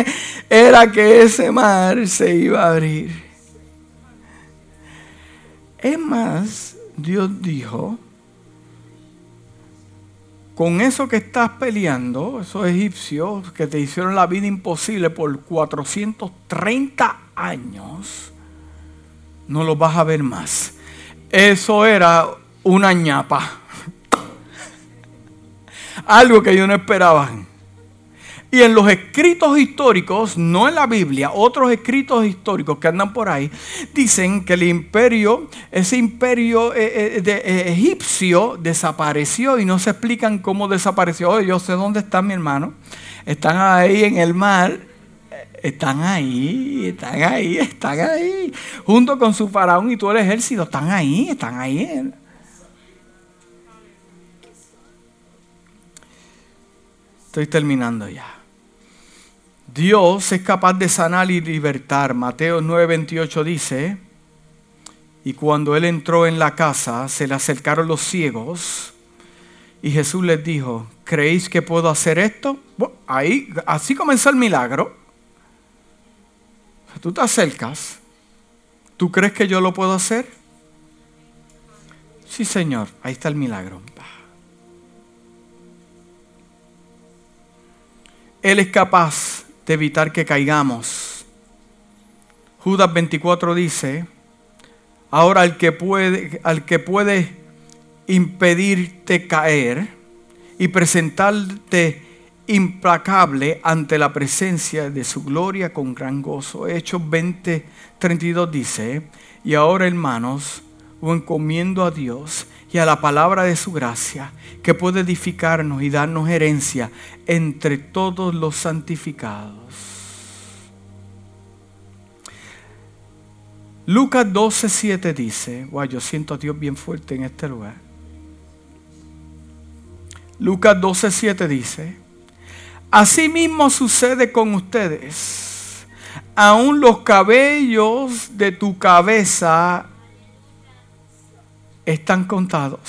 era que ese mar se iba a abrir. Es más, Dios dijo, con eso que estás peleando, esos egipcios que te hicieron la vida imposible por 430 años, no los vas a ver más. Eso era una ñapa. Algo que yo no esperaba. Y en los escritos históricos, no en la Biblia, otros escritos históricos que andan por ahí, dicen que el imperio, ese imperio eh, eh, eh, egipcio desapareció y no se explican cómo desapareció. yo sé dónde está mi hermano. Están ahí en el mar. Están ahí, están ahí, están ahí. Junto con su faraón y todo el ejército. Están ahí, están ahí. Estoy terminando ya. Dios es capaz de sanar y libertar. Mateo 9:28 dice, y cuando él entró en la casa, se le acercaron los ciegos y Jesús les dijo, ¿creéis que puedo hacer esto? ahí, así comenzó el milagro. Tú te acercas, ¿tú crees que yo lo puedo hacer? Sí, Señor, ahí está el milagro. Él es capaz de evitar que caigamos. Judas 24 dice, ahora al que puede, al que puede impedirte caer y presentarte implacable ante la presencia de su gloria con gran gozo. Hechos 20, 32 dice, y ahora hermanos, os encomiendo a Dios y a la palabra de su gracia, que puede edificarnos y darnos herencia entre todos los santificados. Lucas 12:7 dice, guay, yo siento a Dios bien fuerte en este lugar. Lucas 12:7 dice, así mismo sucede con ustedes. Aún los cabellos de tu cabeza están contados.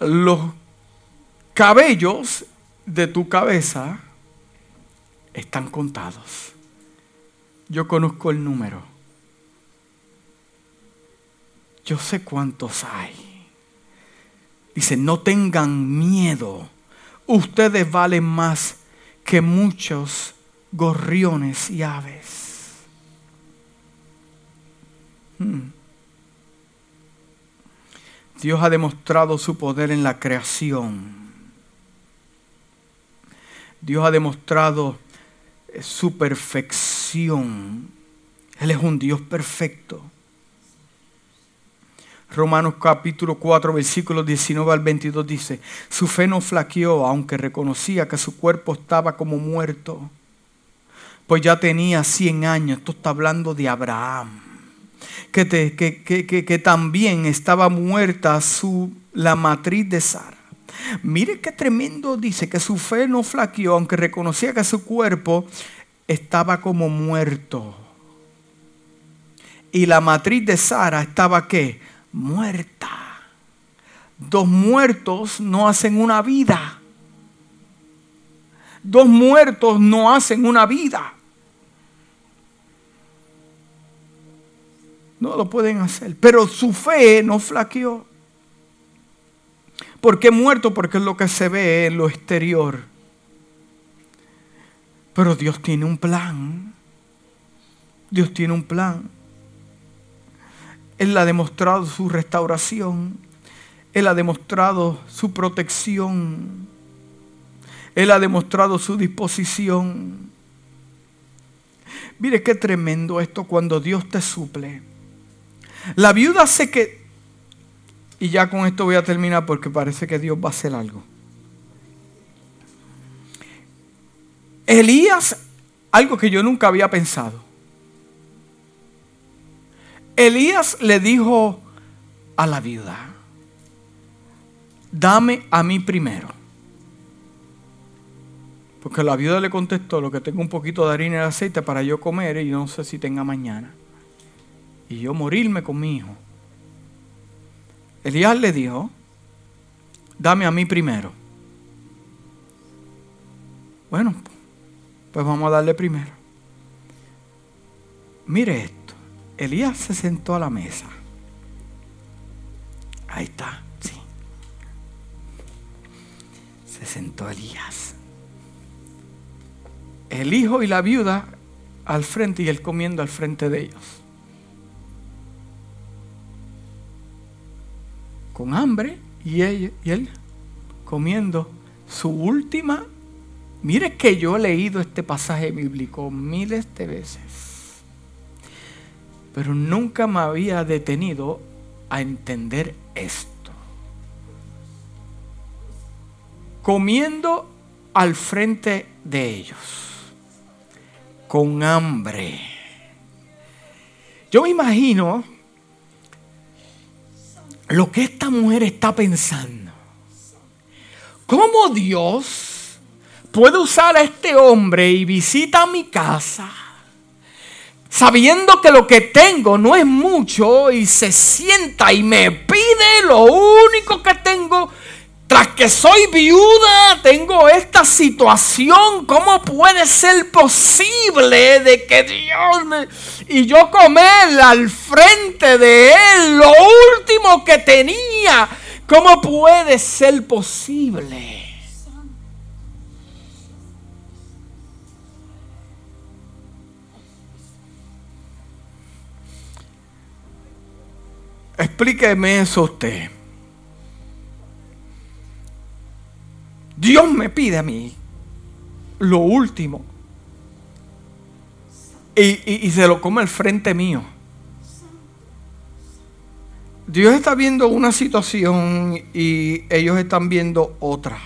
Los cabellos de tu cabeza están contados. Yo conozco el número. Yo sé cuántos hay. Dice, no tengan miedo. Ustedes valen más que muchos gorriones y aves. Dios ha demostrado su poder en la creación. Dios ha demostrado su perfección. Él es un Dios perfecto. Romanos capítulo 4, versículo 19 al 22 dice, su fe no flaqueó, aunque reconocía que su cuerpo estaba como muerto, pues ya tenía 100 años. Esto está hablando de Abraham, que, que, que también estaba muerta su, la matriz de Sara. Mire qué tremendo dice que su fe no flaqueó, aunque reconocía que su cuerpo estaba como muerto. Y la matriz de Sara estaba qué? Muerta. Dos muertos no hacen una vida. Dos muertos no hacen una vida. No lo pueden hacer. Pero su fe no flaqueó. ¿Por qué muerto? Porque es lo que se ve en lo exterior. Pero Dios tiene un plan. Dios tiene un plan. Él ha demostrado su restauración. Él ha demostrado su protección. Él ha demostrado su disposición. Mire qué tremendo esto cuando Dios te suple. La viuda se que y ya con esto voy a terminar porque parece que Dios va a hacer algo. Elías, algo que yo nunca había pensado. Elías le dijo a la viuda, dame a mí primero. Porque la viuda le contestó, lo que tengo un poquito de harina y aceite para yo comer y no sé si tenga mañana. Y yo morirme con mi hijo. Elías le dijo, dame a mí primero. Bueno, pues vamos a darle primero. Mire esto. Elías se sentó a la mesa. Ahí está, sí. Se sentó Elías. El hijo y la viuda al frente y él comiendo al frente de ellos. Con hambre y, él comiendo su última. Mire que yo he leído este pasaje bíblico miles de veces, pero nunca me había detenido a entender esto. Comiendo al frente de ellos, con hambre. Yo me imagino lo que esta mujer está pensando. ¿Cómo Dios puede usar a este hombre y visita mi casa? Sabiendo que lo que tengo no es mucho y se sienta y me pide lo único que tengo tras que soy viuda, tengo esta situación. ¿Cómo puede ser posible de que Dios me... Y yo comer al frente de Él lo último que tenía. ¿Cómo puede ser posible? Explíqueme eso usted. Dios me pide a mí lo último. Y, se lo come al frente mío. Dios está viendo una situación y ellos están viendo otra.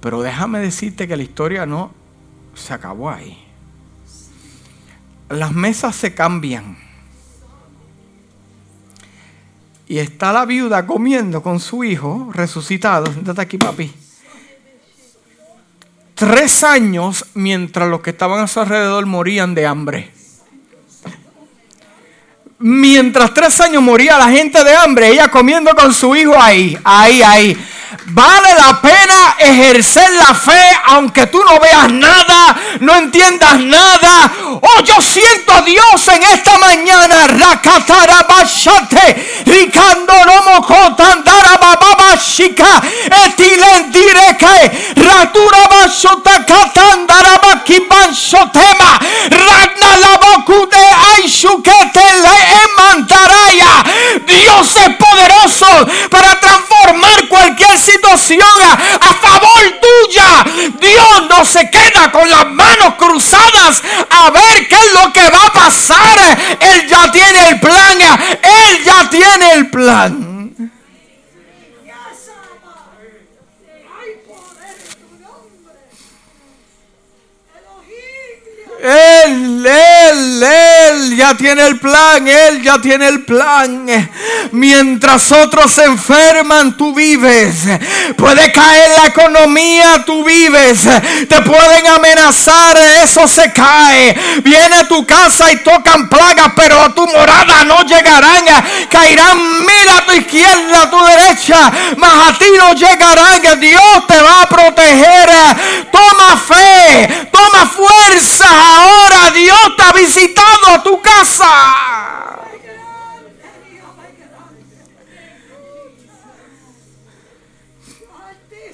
Pero déjame decirte que la historia no se acabó ahí. Las mesas se cambian. Y está la viuda comiendo con su hijo resucitado. Siéntate aquí, papi. Tres años mientras los que estaban a su alrededor morían de hambre. Mientras tres años moría la gente de hambre, ella comiendo con su hijo ahí, ahí, ahí. Vale la pena ejercer la fe aunque tú no veas nada, no entiendas nada. Oh, yo siento a Dios en esta mañana. Rakatarabashate, Ricando no mokotandara bababashika, etilen direke, ratura bashota katandara bakiban shotema, ragna la bokude aishukete le emantaraya. Dios es poderoso para transformar cualquier a, favor tuya. Dios no se queda con las manos cruzadas a ver qué es lo que va a pasar. Él ya tiene el plan. Él ya tiene el plan. Él, él, él ya tiene el plan, él ya tiene el plan. Mientras otros se enferman, tú vives. Puede caer la economía, tú vives. Te pueden amenazar, eso se cae. Viene a tu casa y tocan plagas, pero a tu morada no llegarán. Caerán, mira a tu izquierda, a tu derecha, mas a ti no llegarán. Dios te va a proteger. Toma fe, toma fuerza ahora Dios te ha visitado a tu casa.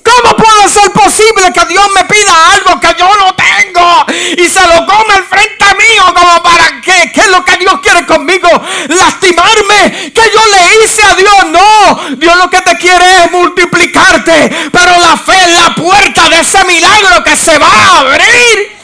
¿Cómo puede ser posible que Dios me pida algo que yo no tengo y se lo come al frente mío como para qué? ¿Qué es lo que Dios quiere conmigo? ¿Lastimarme? ¿Que yo le hice a Dios? No, Dios lo que te quiere es multiplicarte, pero la fe es la puerta de ese milagro que se va a abrir.